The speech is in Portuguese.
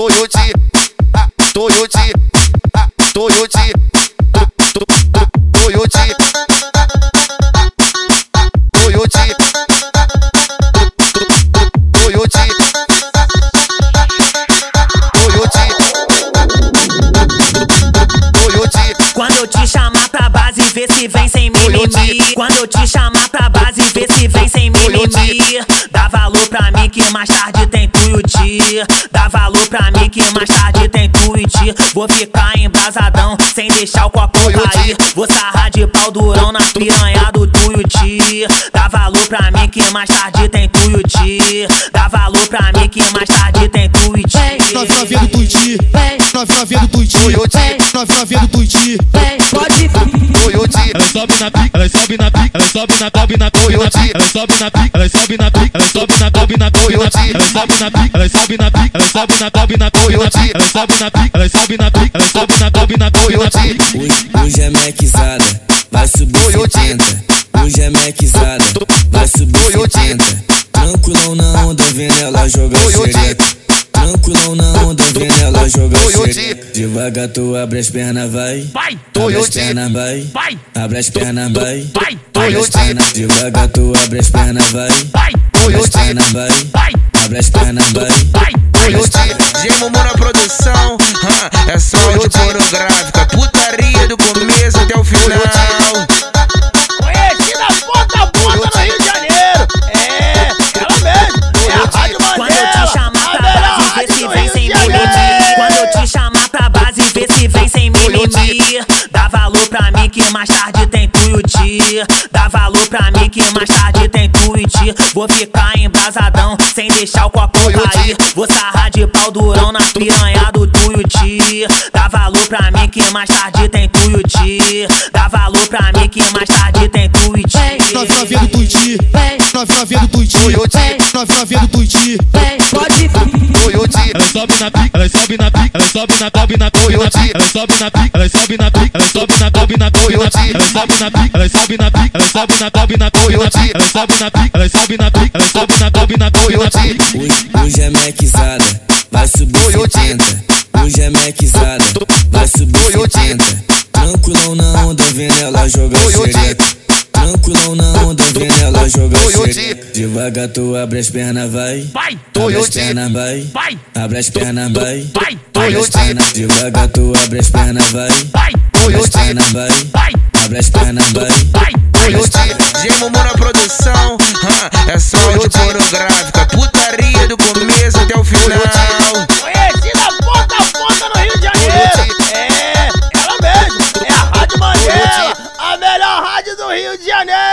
Toyoti, Toyoti, Toyoti, Toyoti, Toyoti, Toyoti, Toyoti, Quando eu te chamar pra base, vê se vem sem mimimi. Quando eu te chamar pra base, vê se vem sem mimimi. Dá valor pra mim que mais tarde tem tuiuti. Dá valor pra mim que mais tarde tem tuiuti. Vou ficar embrasadão, sem deixar o copo cair. Vou sarrar de pau durão na piranha do tuiuti. Dá valor pra mim que mais tarde tem tuiuti. Dá valor pra mim que mais tarde tem tuiuti. Nove novinha do Tuiti, novinha do Tuiti, novinha do Tuiti. Toyoti, Ela sobe na pica, ela sobe na pica, ela sobe na sobe na sobe na pica, ela sobe na pica, ela sobe na pica, ela sobe na sobe na sobe na pica, ela sobe na pica, ela sobe na pica, ela sobe na sobe na sobe na pica, ela sobe na pica, ela sobe na pica, ela sobe na sobe na sobe na pica. Hoje, é Maczada, vai subir Toyota. 70. Hoje é Maczada, vai subir Toyota. 70. Tranquilão na onda, vendo ela jogar xereca. Devagar tu abre as pernas, vai. Vai, Abre as pernas, vai. vai, Abre as pernas, vai. vai, Abre as pernas, devagar tu abre as pernas, vai. vai, Abre as pernas, vai. vai, Abre as pernas, vai. vai. Que mais tarde tem tuiuti. Dá valor pra mim que mais tarde tem tuiuti. Vou ficar embrasadão, sem deixar o copo cair. Vou sarrar de pau durão na piranha do tuiuti. Dá valor pra mim que mais tarde tem tuiuti. Dá valor pra mim que mais tarde tem tuiuti. Nove novinha do Tuiti, novinha do Tuiti, novinha do Tuiti. Toyoti, Ela sobe na pica, ela sobe na pica, ela sobe na sobe na sobe na pica, ela sobe na pica, ela sobe na pica, ela sobe na sobe na sobe na pica, ela sobe na pica, ela sobe na pica, ela sobe na sobe na sobe na pica, ela sobe na pica, ela sobe na pica, ela sobe na sobe na sobe na pica. Hoje, é Maczada, vai subir Toyota. 70. Hoje é Maczada, vai subir Toyota. 70. Tranquilão na onda, vendo ela jogar xereca. Devagar tu abre as pernas, vai. Vai, Abre as Toyota. pernas, vai. vai, Abre as pernas, vai. vai, Abre as Toyota. pernas, devagar tu abre as pernas, vai. vai, Abre as Toyota. pernas, vai. vai, Abre as pernas, vai. vai. Gemo na produção, hã, é só de pornográfica. Putaria do começo até o final. Conhecida ponta a ponta no Rio de Janeiro. É, ela mesmo. É a Rádio Mandela. A melhor rádio do Rio de Janeiro.